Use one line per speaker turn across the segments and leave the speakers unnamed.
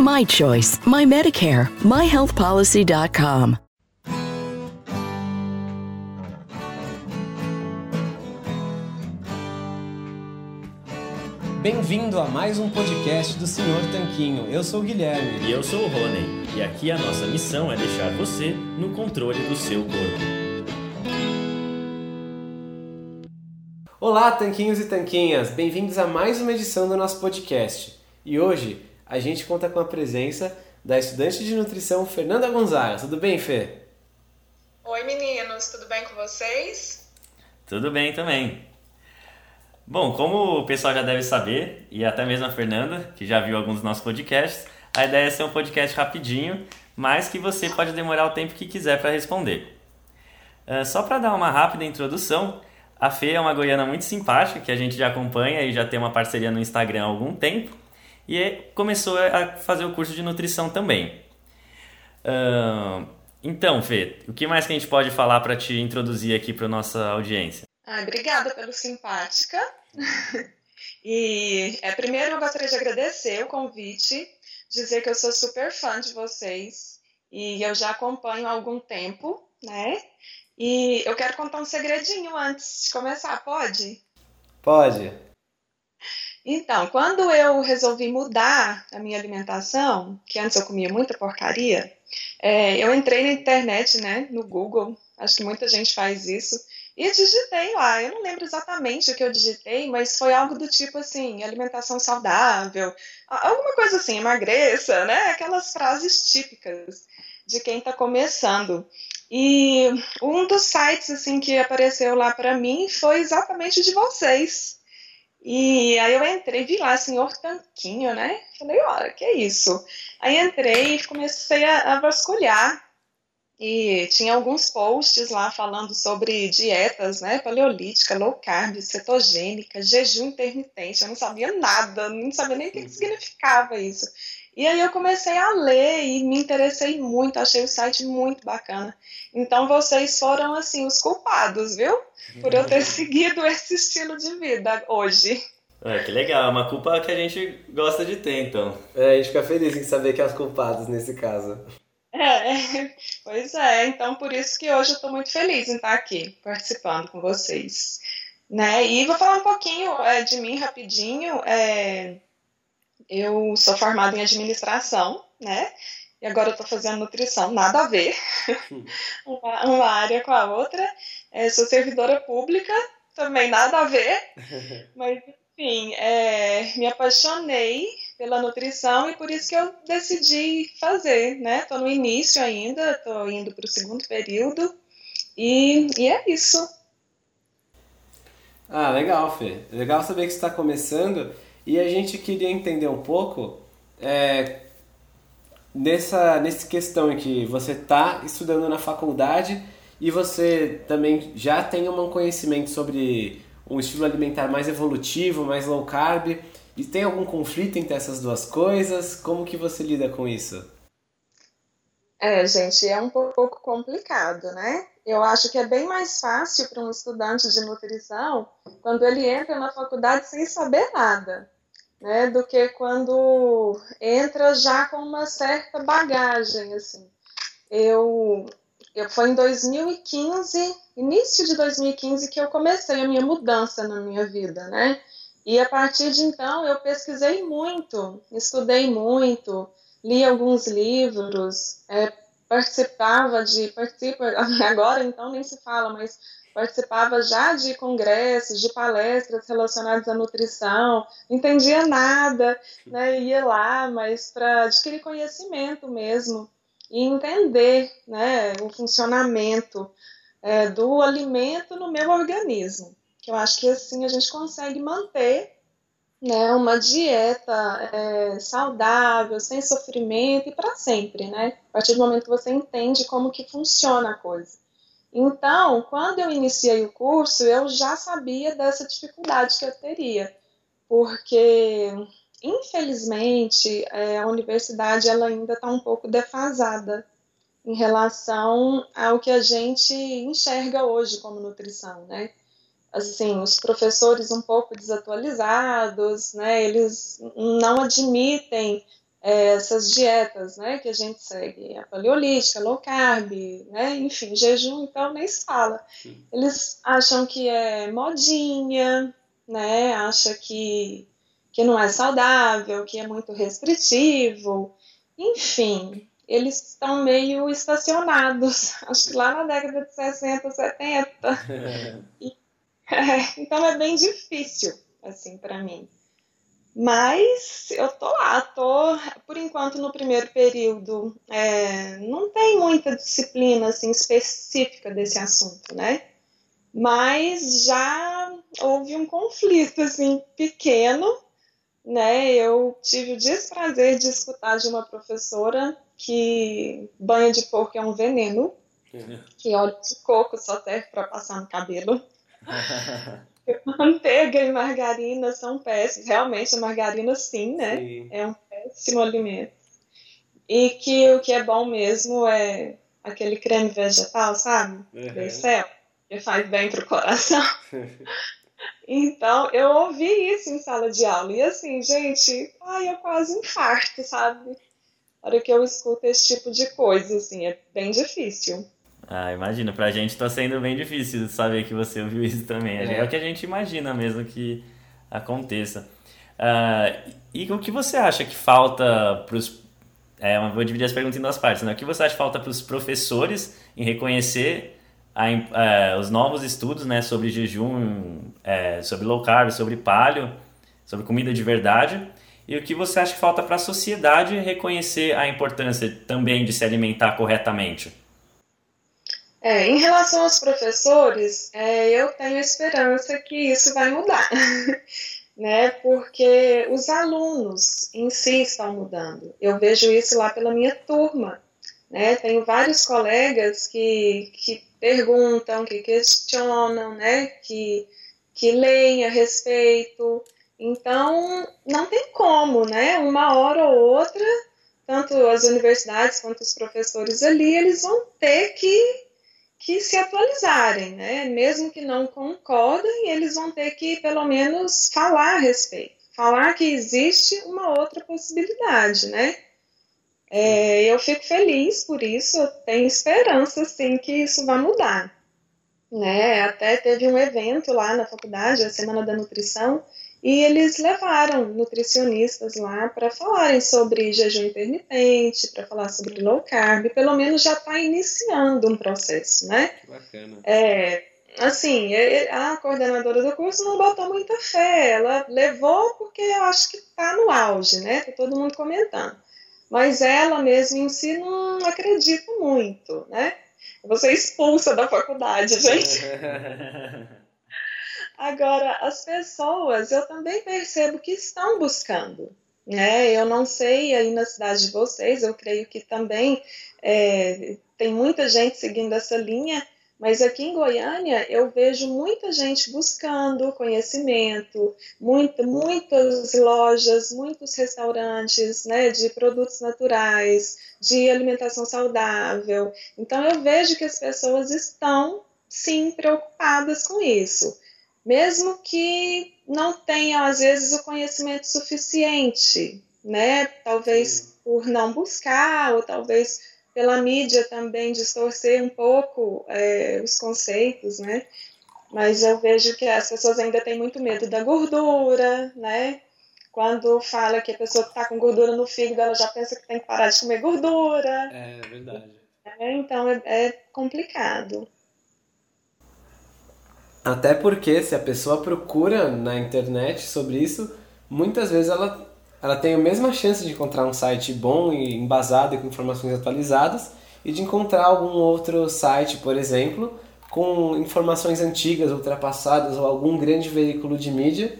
My choice, my Medicare, myhealthpolicy.com.
Bem-vindo a mais um podcast do Senhor Tanquinho. Eu sou o Guilherme.
E eu sou o Rony. E aqui a nossa missão é deixar você no controle do seu corpo.
Olá, tanquinhos e tanquinhas! Bem-vindos a mais uma edição do nosso podcast. E hoje a gente conta com a presença da estudante de nutrição Fernanda Gonzaga. Tudo bem, Fê?
Oi, meninos, tudo bem com vocês?
Tudo bem também. Bom, como o pessoal já deve saber, e até mesmo a Fernanda, que já viu alguns dos nossos podcasts, a ideia é ser um podcast rapidinho, mas que você pode demorar o tempo que quiser para responder. Uh, só para dar uma rápida introdução, a Fê é uma goiana muito simpática, que a gente já acompanha e já tem uma parceria no Instagram há algum tempo, e começou a fazer o curso de nutrição também. Uh, então, Fê, o que mais que a gente pode falar para te introduzir aqui para nossa audiência?
Ah, obrigada pelo simpática. e é, primeiro eu gostaria de agradecer o convite, dizer que eu sou super fã de vocês e eu já acompanho há algum tempo, né? E eu quero contar um segredinho antes de começar, pode?
Pode.
Então, quando eu resolvi mudar a minha alimentação, que antes eu comia muita porcaria, é, eu entrei na internet, né, no Google, acho que muita gente faz isso, e digitei lá. Eu não lembro exatamente o que eu digitei, mas foi algo do tipo assim: alimentação saudável, alguma coisa assim, emagreça, né? Aquelas frases típicas de quem está começando. E um dos sites assim que apareceu lá para mim foi exatamente de vocês. E aí eu entrei, vi lá, senhor Tanquinho, né? Falei, olha, que é isso? Aí entrei e comecei a, a vasculhar e tinha alguns posts lá falando sobre dietas, né, paleolítica, low carb, cetogênica, jejum intermitente. Eu não sabia nada, não sabia nem o que, que significava isso. E aí eu comecei a ler e me interessei muito, achei o site muito bacana. Então vocês foram assim os culpados, viu? Por eu ter seguido esse estilo de vida hoje.
É, que legal, é uma culpa que a gente gosta de ter, então.
É, a gente fica feliz em saber que é os culpados nesse caso.
É, pois é, então por isso que hoje eu estou muito feliz em estar aqui participando com vocês. Né? E vou falar um pouquinho é, de mim rapidinho. É, eu sou formada em administração, né? E agora eu estou fazendo nutrição, nada a ver, uma, uma, área com a outra. É, sou servidora pública, também nada a ver, mas enfim, é, me apaixonei pela nutrição e por isso que eu decidi fazer, né? Estou no início ainda, estou indo para o segundo período e, e é isso.
Ah, legal, Fê. Legal saber que está começando e a gente queria entender um pouco é, nessa, nessa questão em que você está estudando na faculdade e você também já tem um conhecimento sobre um estilo alimentar mais evolutivo, mais low carb. E tem algum conflito entre essas duas coisas? Como que você lida com isso?
É, gente, é um pouco complicado, né? Eu acho que é bem mais fácil para um estudante de nutrição quando ele entra na faculdade sem saber nada, né? Do que quando entra já com uma certa bagagem, assim. Eu, eu foi em 2015, início de 2015 que eu comecei a minha mudança na minha vida, né? E a partir de então eu pesquisei muito, estudei muito, li alguns livros, é, participava de, participa, agora então nem se fala, mas participava já de congressos, de palestras relacionadas à nutrição, não entendia nada, né, ia lá, mas para adquirir conhecimento mesmo e entender né, o funcionamento é, do alimento no meu organismo que eu acho que assim a gente consegue manter né, uma dieta é, saudável, sem sofrimento e para sempre, né? A partir do momento que você entende como que funciona a coisa. Então, quando eu iniciei o curso, eu já sabia dessa dificuldade que eu teria, porque infelizmente é, a universidade ela ainda está um pouco defasada em relação ao que a gente enxerga hoje como nutrição, né? Assim, os professores um pouco desatualizados, né, eles não admitem é, essas dietas, né, que a gente segue, a paleolítica, low carb, né, enfim, jejum, então nem se fala. Eles acham que é modinha, né, acha que, que não é saudável, que é muito restritivo, enfim, eles estão meio estacionados, acho que lá na década de 60, 70, e então é bem difícil, assim, para mim. Mas eu tô lá, tô, por enquanto, no primeiro período, é, não tem muita disciplina, assim, específica desse assunto, né? Mas já houve um conflito, assim, pequeno, né? Eu tive o desprazer de escutar de uma professora que banho de porco é um veneno, uhum. que óleo de coco só serve para passar no cabelo. Manteiga e margarina são péssimos. Realmente, a margarina, sim, né? Sim. É um péssimo alimento. E que o que é bom mesmo é aquele creme vegetal, sabe? Uhum. céu, que faz bem pro coração. então, eu ouvi isso em sala de aula. E assim, gente, ai, eu quase infarto, sabe? Na hora que eu escuto esse tipo de coisa, assim, é bem difícil.
Ah, imagina, pra gente tá sendo bem difícil saber que você ouviu isso também. É, é o que a gente imagina mesmo que aconteça. Uh, e o que você acha que falta pros. É, vou dividir as perguntas em duas partes, né? O que você acha que falta para os professores em reconhecer a, uh, os novos estudos né, sobre jejum, uh, sobre low carb, sobre paleo, sobre comida de verdade? E o que você acha que falta para a sociedade reconhecer a importância também de se alimentar corretamente?
É, em relação aos professores, é, eu tenho esperança que isso vai mudar, né? Porque os alunos em si estão mudando. Eu vejo isso lá pela minha turma, né? Tenho vários colegas que, que perguntam, que questionam, né? Que, que leem a respeito. Então, não tem como, né? Uma hora ou outra, tanto as universidades quanto os professores ali, eles vão ter que que se atualizarem, né? Mesmo que não concordem, eles vão ter que pelo menos falar a respeito, falar que existe uma outra possibilidade, né? É, eu fico feliz por isso, eu tenho esperança, sim, que isso vai mudar. Né? Até teve um evento lá na faculdade, a Semana da Nutrição, e eles levaram nutricionistas lá para falarem sobre jejum intermitente, para falar sobre low carb, pelo menos já está iniciando um processo, né?
Bacana.
É, assim, a coordenadora do curso não botou muita fé, ela levou porque eu acho que está no auge, né? Tá todo mundo comentando. Mas ela mesma em si não acredita muito, né? Você é expulsa da faculdade, gente. Agora, as pessoas, eu também percebo que estão buscando. Né? Eu não sei aí na cidade de vocês, eu creio que também é, tem muita gente seguindo essa linha, mas aqui em Goiânia eu vejo muita gente buscando conhecimento, muito, muitas lojas, muitos restaurantes né, de produtos naturais, de alimentação saudável. Então eu vejo que as pessoas estão sim preocupadas com isso mesmo que não tenham, às vezes, o conhecimento suficiente, né? Talvez por não buscar, ou talvez pela mídia também distorcer um pouco é, os conceitos, né? Mas eu vejo que as pessoas ainda têm muito medo da gordura, né? Quando fala que a pessoa está com gordura no fígado, ela já pensa que tem que parar de comer gordura.
É verdade.
É, então é, é complicado.
Até porque se a pessoa procura na internet sobre isso, muitas vezes ela, ela tem a mesma chance de encontrar um site bom e embasado e com informações atualizadas e de encontrar algum outro site, por exemplo, com informações antigas, ultrapassadas ou algum grande veículo de mídia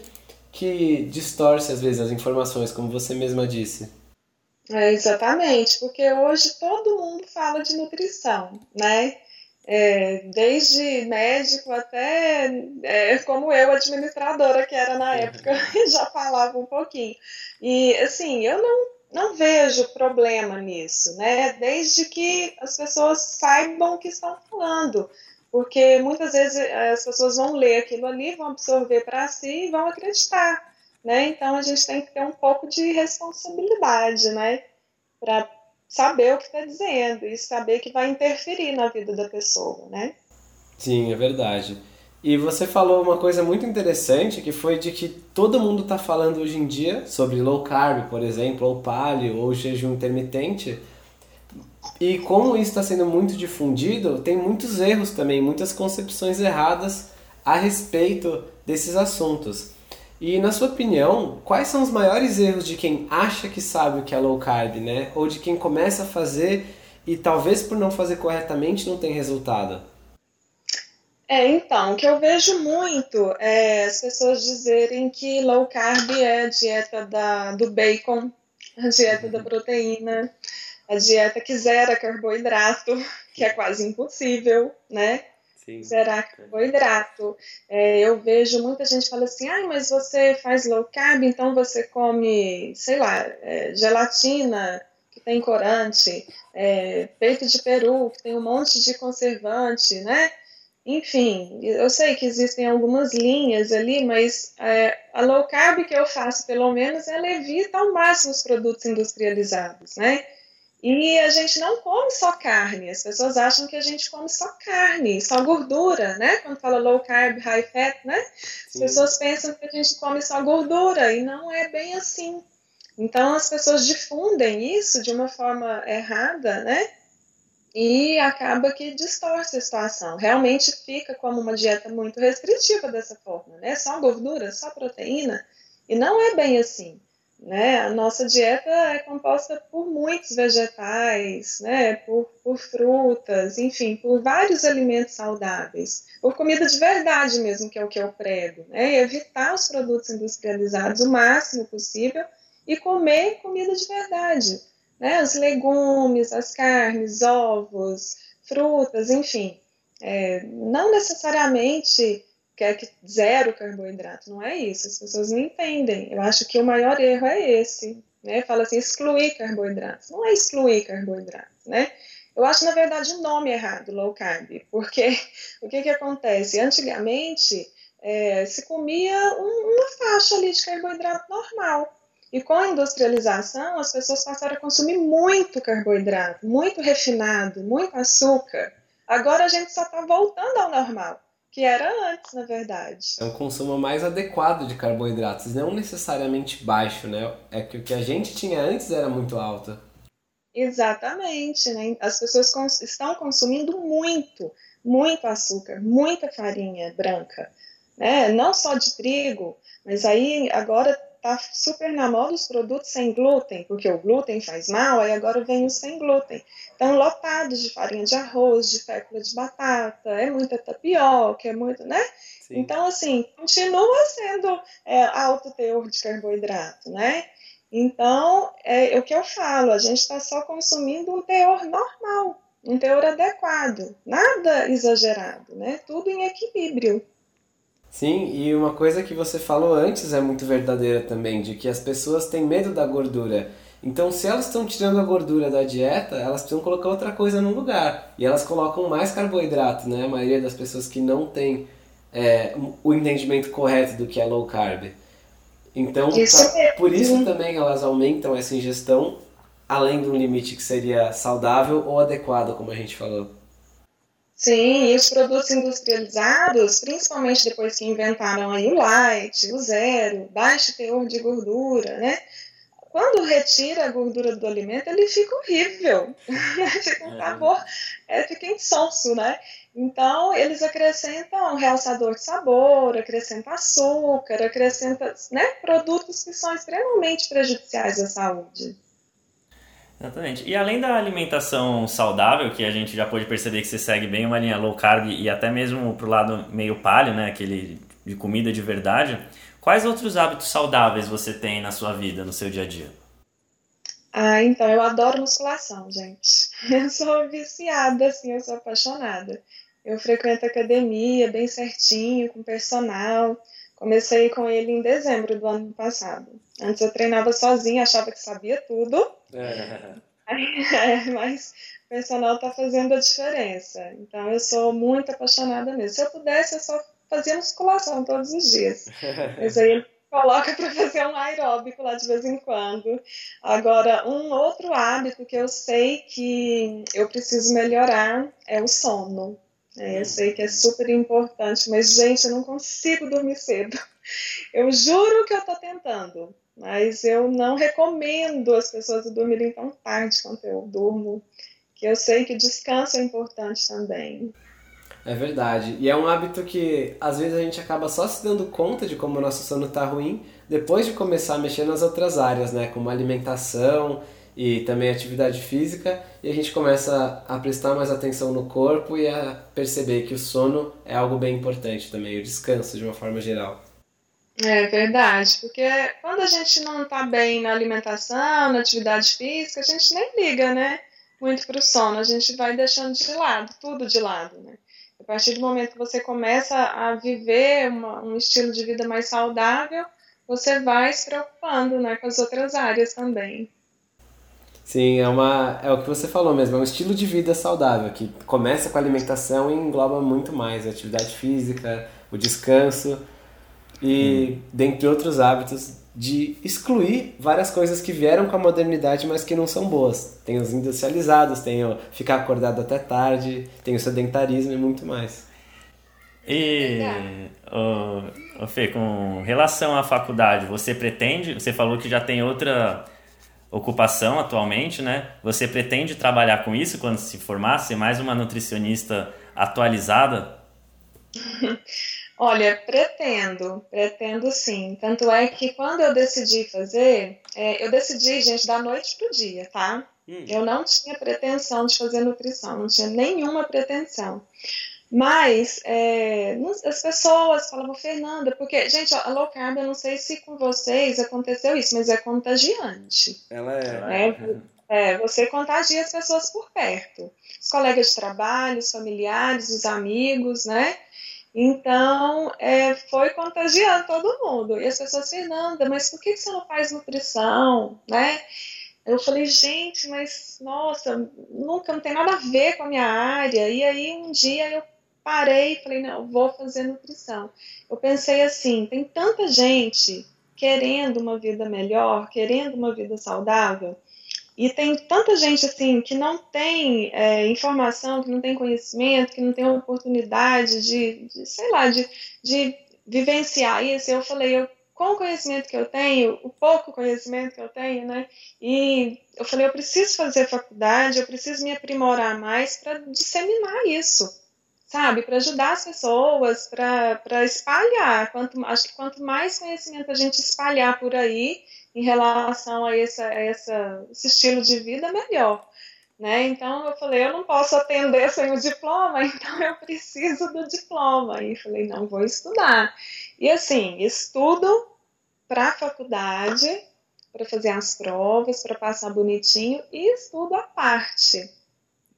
que distorce às vezes as informações, como você mesma disse?
É, exatamente, porque hoje todo mundo fala de nutrição, né? É, desde médico até é, como eu, administradora que era na época, já falava um pouquinho. E assim, eu não, não vejo problema nisso, né? Desde que as pessoas saibam o que estão falando. Porque muitas vezes eh, as pessoas vão ler aquilo ali, vão absorver para si e vão acreditar. Né? Então a gente tem que ter um pouco de responsabilidade, né? Para saber o que está dizendo e saber que vai interferir na vida da pessoa, né?
Sim, é verdade. E você falou uma coisa muito interessante que foi de que todo mundo está falando hoje em dia sobre low carb, por exemplo, ou paleo, ou jejum intermitente. E como isso está sendo muito difundido, tem muitos erros também, muitas concepções erradas a respeito desses assuntos. E na sua opinião, quais são os maiores erros de quem acha que sabe o que é low carb, né? Ou de quem começa a fazer e talvez por não fazer corretamente não tem resultado?
É, então, o que eu vejo muito é as pessoas dizerem que low carb é a dieta da, do bacon, a dieta da proteína, a dieta que zera carboidrato, que é quase impossível, né? Sim. Zerar carboidrato. É, eu vejo muita gente falando assim, ah, mas você faz low carb, então você come, sei lá, é, gelatina, que tem corante, é, peito de peru, que tem um monte de conservante, né? Enfim, eu sei que existem algumas linhas ali, mas é, a low carb que eu faço, pelo menos, ela evita ao máximo os produtos industrializados, né? E a gente não come só carne, as pessoas acham que a gente come só carne, só gordura, né? Quando fala low carb, high fat, né? As Sim. pessoas pensam que a gente come só gordura e não é bem assim. Então as pessoas difundem isso de uma forma errada, né? E acaba que distorce a situação. Realmente fica como uma dieta muito restritiva dessa forma, né? Só gordura, só proteína. E não é bem assim. Né? A nossa dieta é composta por muitos vegetais, né? por, por frutas, enfim, por vários alimentos saudáveis, por comida de verdade mesmo, que é o que eu prego. Né? E evitar os produtos industrializados o máximo possível e comer comida de verdade. Né? Os legumes, as carnes, ovos, frutas, enfim. É, não necessariamente quer que zero carboidrato. Não é isso, as pessoas não entendem. Eu acho que o maior erro é esse. Né? Fala assim, excluir carboidratos. Não é excluir carboidratos, né? Eu acho, na verdade, o nome errado, low carb, porque o que, que acontece? Antigamente, é, se comia um, uma faixa ali de carboidrato normal. E com a industrialização, as pessoas passaram a consumir muito carboidrato, muito refinado, muito açúcar. Agora a gente só está voltando ao normal que era antes, na verdade.
É um consumo mais adequado de carboidratos, não necessariamente baixo, né? É que o que a gente tinha antes era muito alto.
Exatamente, né? As pessoas cons estão consumindo muito, muito açúcar, muita farinha branca, né? Não só de trigo, mas aí agora tá super na moda os produtos sem glúten, porque o glúten faz mal, aí agora vem os sem glúten. Então, lotados de farinha de arroz, de fécula de batata, é muita tapioca, é muito, né? Sim. Então, assim, continua sendo é, alto teor de carboidrato, né? Então, é, é o que eu falo, a gente está só consumindo um teor normal, um teor adequado, nada exagerado, né? Tudo em equilíbrio.
Sim, e uma coisa que você falou antes é muito verdadeira também, de que as pessoas têm medo da gordura. Então, se elas estão tirando a gordura da dieta, elas precisam colocar outra coisa no lugar. E elas colocam mais carboidrato, né? A maioria das pessoas que não tem é, o entendimento correto do que é low carb. Então, isso pra, por isso também elas aumentam essa ingestão além de um limite que seria saudável ou adequado, como a gente falou.
Sim, e os produtos industrializados, principalmente depois que inventaram aí o light, o zero, baixo teor de gordura, né? Quando retira a gordura do alimento, ele fica horrível, fica um sabor, é, fica insonso, né? Então, eles acrescentam realçador de sabor, acrescentam açúcar, acrescentam né, produtos que são extremamente prejudiciais à saúde.
Exatamente. E além da alimentação saudável, que a gente já pôde perceber que você segue bem uma linha low carb e até mesmo pro lado meio paleo, né, aquele de comida de verdade, Quais outros hábitos saudáveis você tem na sua vida, no seu dia a dia?
Ah, então eu adoro musculação, gente. Eu sou viciada, assim, eu sou apaixonada. Eu frequento academia bem certinho, com personal. Comecei com ele em dezembro do ano passado. Antes eu treinava sozinha, achava que sabia tudo. É. É, mas o personal está fazendo a diferença. Então eu sou muito apaixonada mesmo. Se eu pudesse, eu só fazia musculação todos os dias. Mas aí ele coloca para fazer um aeróbico lá de vez em quando. Agora, um outro hábito que eu sei que eu preciso melhorar é o sono. É, eu sei que é super importante, mas, gente, eu não consigo dormir cedo. Eu juro que eu estou tentando, mas eu não recomendo as pessoas dormirem tão tarde quanto eu durmo, que eu sei que descanso é importante também.
É verdade. E é um hábito que às vezes a gente acaba só se dando conta de como o nosso sono está ruim depois de começar a mexer nas outras áreas, né? Como alimentação e também atividade física. E a gente começa a prestar mais atenção no corpo e a perceber que o sono é algo bem importante também, o descanso de uma forma geral.
É verdade, porque quando a gente não está bem na alimentação, na atividade física, a gente nem liga, né? Muito para o sono, a gente vai deixando de lado, tudo de lado, né? A partir do momento que você começa a viver uma, um estilo de vida mais saudável, você vai se preocupando né, com as outras áreas também.
Sim, é, uma, é o que você falou mesmo, é um estilo de vida saudável, que começa com a alimentação e engloba muito mais a atividade física, o descanso e, hum. dentre outros hábitos, de excluir várias coisas que vieram com a modernidade, mas que não são boas. Tem os industrializados, tem o ficar acordado até tarde, tem o sedentarismo e muito mais.
E, o, o Fê, com relação à faculdade, você pretende, você falou que já tem outra ocupação atualmente, né? Você pretende trabalhar com isso quando se formar, ser mais uma nutricionista atualizada?
Olha, pretendo, pretendo sim. Tanto é que quando eu decidi fazer, é, eu decidi, gente, da noite pro dia, tá? Hum. Eu não tinha pretensão de fazer nutrição, não tinha nenhuma pretensão. Mas é, as pessoas falavam, Fernanda, porque, gente, a low carb, eu não sei se com vocês aconteceu isso, mas é contagiante.
Ela é.
Né? É, você contagia as pessoas por perto. Os colegas de trabalho, os familiares, os amigos, né? Então, é, foi contagiando todo mundo. E as pessoas, Fernanda, mas por que você não faz nutrição, né? Eu falei, gente, mas nossa, nunca não tem nada a ver com a minha área. E aí um dia eu parei e falei, não, vou fazer nutrição. Eu pensei assim, tem tanta gente querendo uma vida melhor, querendo uma vida saudável, e tem tanta gente assim que não tem é, informação, que não tem conhecimento, que não tem oportunidade de, de sei lá, de, de vivenciar isso. Eu falei, eu, com o conhecimento que eu tenho, o pouco conhecimento que eu tenho, né? E eu falei, eu preciso fazer faculdade, eu preciso me aprimorar mais para disseminar isso sabe, para ajudar as pessoas, para espalhar. Quanto, acho que quanto mais conhecimento a gente espalhar por aí em relação a, essa, a essa, esse estilo de vida, melhor. Né? Então eu falei, eu não posso atender sem o diploma, então eu preciso do diploma. E falei, não, vou estudar. E assim, estudo para a faculdade, para fazer as provas, para passar bonitinho, e estudo à parte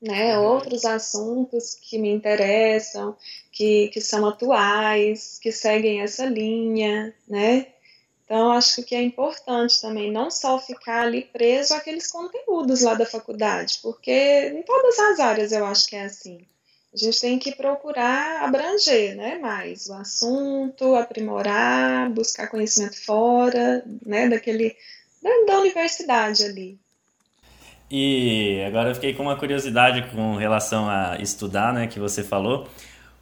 né, outros assuntos que me interessam, que, que são atuais, que seguem essa linha, né? Então, acho que é importante também não só ficar ali preso àqueles conteúdos lá da faculdade, porque em todas as áreas eu acho que é assim. A gente tem que procurar abranger né, mais o assunto, aprimorar, buscar conhecimento fora né, daquele, da, da universidade ali.
E agora eu fiquei com uma curiosidade com relação a estudar, né, que você falou.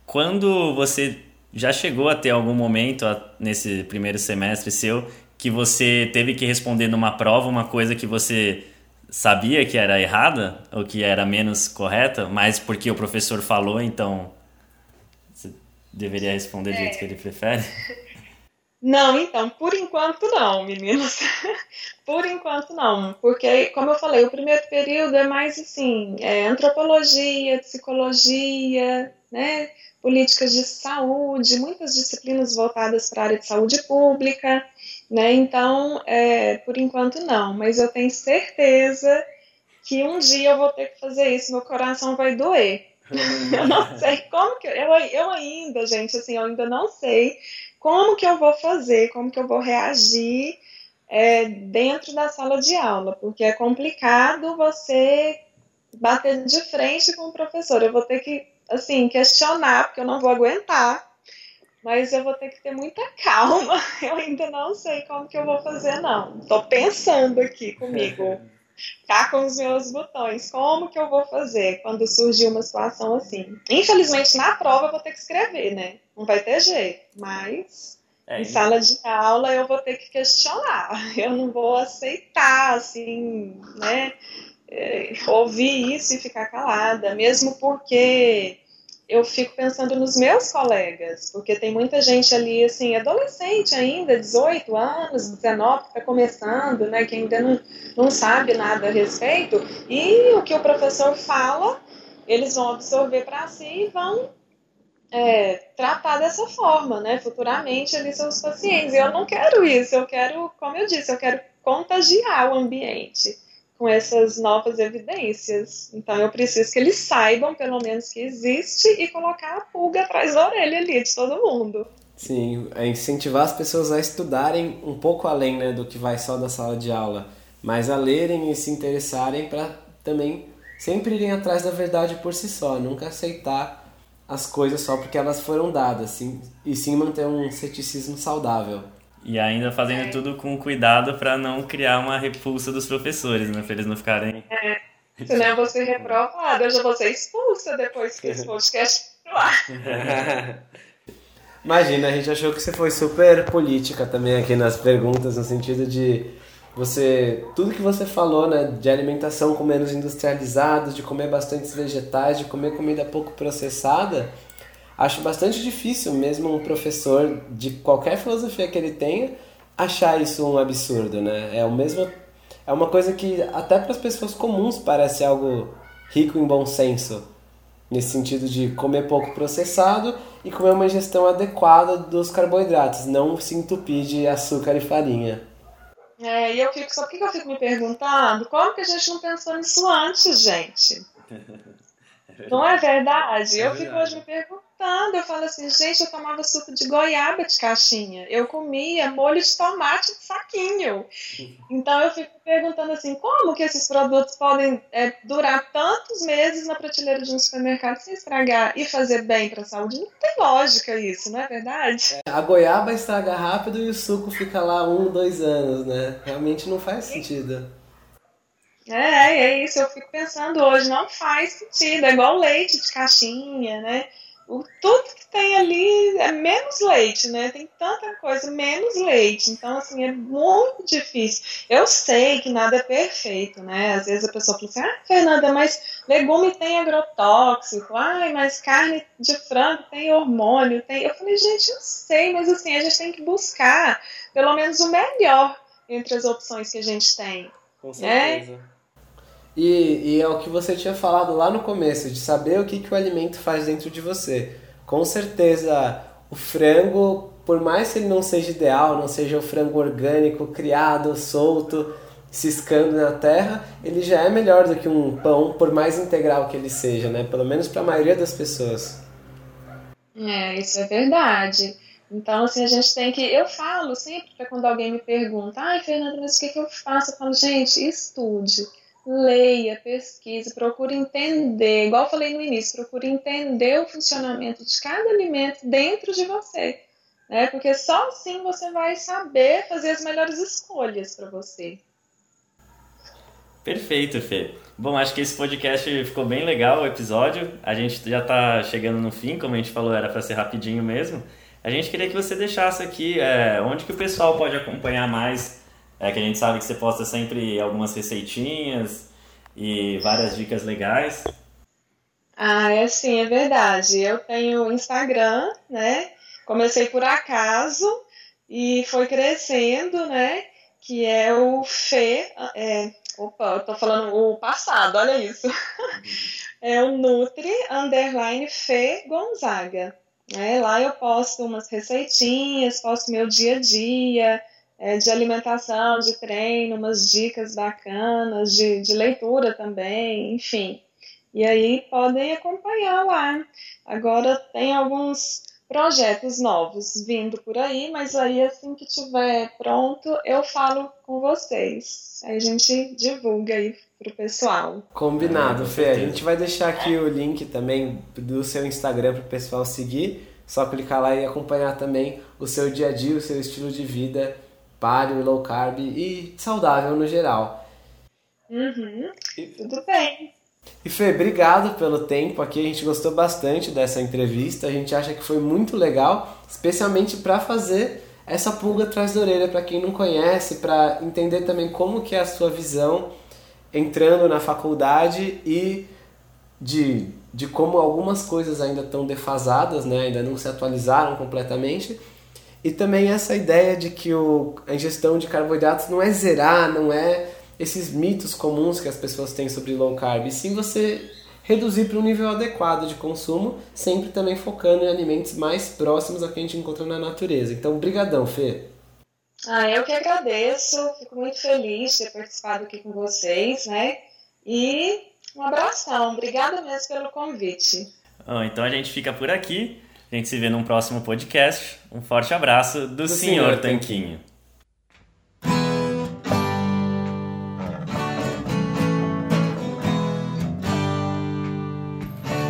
Quando você já chegou a ter algum momento nesse primeiro semestre seu que você teve que responder numa prova uma coisa que você sabia que era errada ou que era menos correta, mas porque o professor falou, então você deveria responder do jeito que ele prefere?
Não, então, por enquanto não, meninas. por enquanto não, porque, como eu falei, o primeiro período é mais assim, é antropologia, psicologia, né, políticas de saúde, muitas disciplinas voltadas para a área de saúde pública, né, então, é, por enquanto não, mas eu tenho certeza que um dia eu vou ter que fazer isso, meu coração vai doer. eu não sei como que eu, eu ainda, gente, assim, eu ainda não sei como que eu vou fazer, como que eu vou reagir é, dentro da sala de aula, porque é complicado você bater de frente com o professor. Eu vou ter que, assim, questionar, porque eu não vou aguentar, mas eu vou ter que ter muita calma. Eu ainda não sei como que eu vou fazer, não. Estou pensando aqui comigo cá com os meus botões. Como que eu vou fazer quando surgir uma situação assim? Infelizmente, na prova eu vou ter que escrever, né? Não vai ter jeito, mas é, em sala de aula eu vou ter que questionar. Eu não vou aceitar, assim, né? É, ouvir isso e ficar calada, mesmo porque eu fico pensando nos meus colegas, porque tem muita gente ali, assim, adolescente ainda, 18 anos, 19, que está começando, né, que ainda não, não sabe nada a respeito, e o que o professor fala, eles vão absorver para si e vão é, tratar dessa forma, né, futuramente ali seus pacientes. E eu não quero isso, eu quero, como eu disse, eu quero contagiar o ambiente com essas novas evidências. Então eu preciso que eles saibam, pelo menos, que existe e colocar a pulga atrás da orelha ali de todo mundo.
Sim, é incentivar as pessoas a estudarem um pouco além né, do que vai só da sala de aula, mas a lerem e se interessarem para também sempre irem atrás da verdade por si só, nunca aceitar as coisas só porque elas foram dadas, sim, e sim manter um ceticismo saudável.
E ainda fazendo é. tudo com cuidado para não criar uma repulsa dos professores, né? Para eles não ficarem.
É. Senão eu vou ser reprovada, eu já vou ser expulsa depois que esse podcast ar.
Imagina, a gente achou que você foi super política também aqui nas perguntas, no sentido de você. Tudo que você falou, né? De alimentação com menos industrializados, de comer bastantes vegetais, de comer comida pouco processada acho bastante difícil mesmo um professor de qualquer filosofia que ele tenha achar isso um absurdo, né? É o mesmo é uma coisa que até para as pessoas comuns parece algo rico em bom senso, nesse sentido de comer pouco processado e comer uma ingestão adequada dos carboidratos, não se entupir de açúcar e farinha.
É, e eu fico, só que eu fico me perguntando, como que a gente não pensou nisso antes, gente? Não é verdade? É eu verdade. fico hoje me perguntando, eu falo assim, gente, eu tomava suco de goiaba de caixinha, eu comia molho de tomate de saquinho. Então eu fico perguntando assim, como que esses produtos podem é, durar tantos meses na prateleira de um supermercado sem estragar e fazer bem para a saúde? Não tem lógica isso, não é verdade?
É, a goiaba estraga rápido e o suco fica lá um, dois anos, né? Realmente não faz sentido.
É, é isso, eu fico pensando hoje, não faz sentido, é igual leite de caixinha, né? O, tudo que tem ali é menos leite, né? Tem tanta coisa, menos leite. Então, assim, é muito difícil. Eu sei que nada é perfeito, né? Às vezes a pessoa fala assim, ah, Fernanda, mas legume tem agrotóxico, ai, mas carne de frango tem hormônio, tem. Eu falei, gente, eu sei, mas assim, a gente tem que buscar pelo menos o melhor entre as opções que a gente tem.
Com né? certeza. É? E, e é o que você tinha falado lá no começo, de saber o que, que o alimento faz dentro de você. Com certeza, o frango, por mais que ele não seja ideal, não seja o frango orgânico, criado, solto, ciscando na terra, ele já é melhor do que um pão, por mais integral que ele seja, né? Pelo menos para a maioria das pessoas.
É, isso é verdade. Então, assim, a gente tem que. Eu falo sempre para quando alguém me pergunta, ai, Fernanda, mas o que, que eu faço? Eu falo, gente, estude leia, pesquise, procure entender, igual eu falei no início, procure entender o funcionamento de cada alimento dentro de você, né? Porque só assim você vai saber fazer as melhores escolhas para você.
Perfeito, Fê. Bom, acho que esse podcast ficou bem legal, o episódio. A gente já está chegando no fim, como a gente falou, era para ser rapidinho mesmo. A gente queria que você deixasse aqui é, onde que o pessoal pode acompanhar mais é que a gente sabe que você posta sempre algumas receitinhas e várias dicas legais.
Ah, é sim, é verdade. Eu tenho Instagram, né? Comecei por acaso e foi crescendo, né? Que é o Fê. É, opa, eu tô falando o passado, olha isso. É o Nutri Underline Fê Gonzaga. É, lá eu posto umas receitinhas, posto meu dia a dia, é, de alimentação, de treino, umas dicas bacanas, de, de leitura também, enfim. E aí podem acompanhar lá. Agora tem alguns projetos novos vindo por aí, mas aí assim que tiver pronto, eu falo com vocês. Aí a gente divulga aí pro pessoal.
Combinado, Fê. A gente vai deixar aqui o link também do seu Instagram pro pessoal seguir. Só clicar lá e acompanhar também o seu dia a dia, o seu estilo de vida paleo, low carb e saudável no geral.
Uhum, tudo bem.
E Fê, obrigado pelo tempo aqui. A gente gostou bastante dessa entrevista. A gente acha que foi muito legal, especialmente para fazer essa pulga atrás da orelha para quem não conhece, para entender também como que é a sua visão entrando na faculdade e de, de como algumas coisas ainda estão defasadas, né? ainda não se atualizaram completamente e também essa ideia de que o, a ingestão de carboidratos não é zerar, não é esses mitos comuns que as pessoas têm sobre low carb, e sim você reduzir para um nível adequado de consumo, sempre também focando em alimentos mais próximos ao que a gente encontra na natureza. Então, brigadão, Fê.
Ah, eu que agradeço, fico muito feliz de ter participado aqui com vocês, né? E um abração, obrigada mesmo pelo convite.
Oh, então a gente fica por aqui. A gente se vê num próximo podcast. Um forte abraço do, do Senhor, Senhor Tanquinho.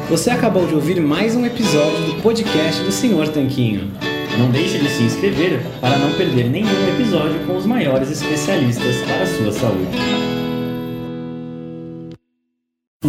Você acabou de ouvir mais um episódio do podcast do Senhor Tanquinho.
Não deixe de se inscrever para não perder nenhum episódio com os maiores especialistas para a sua saúde.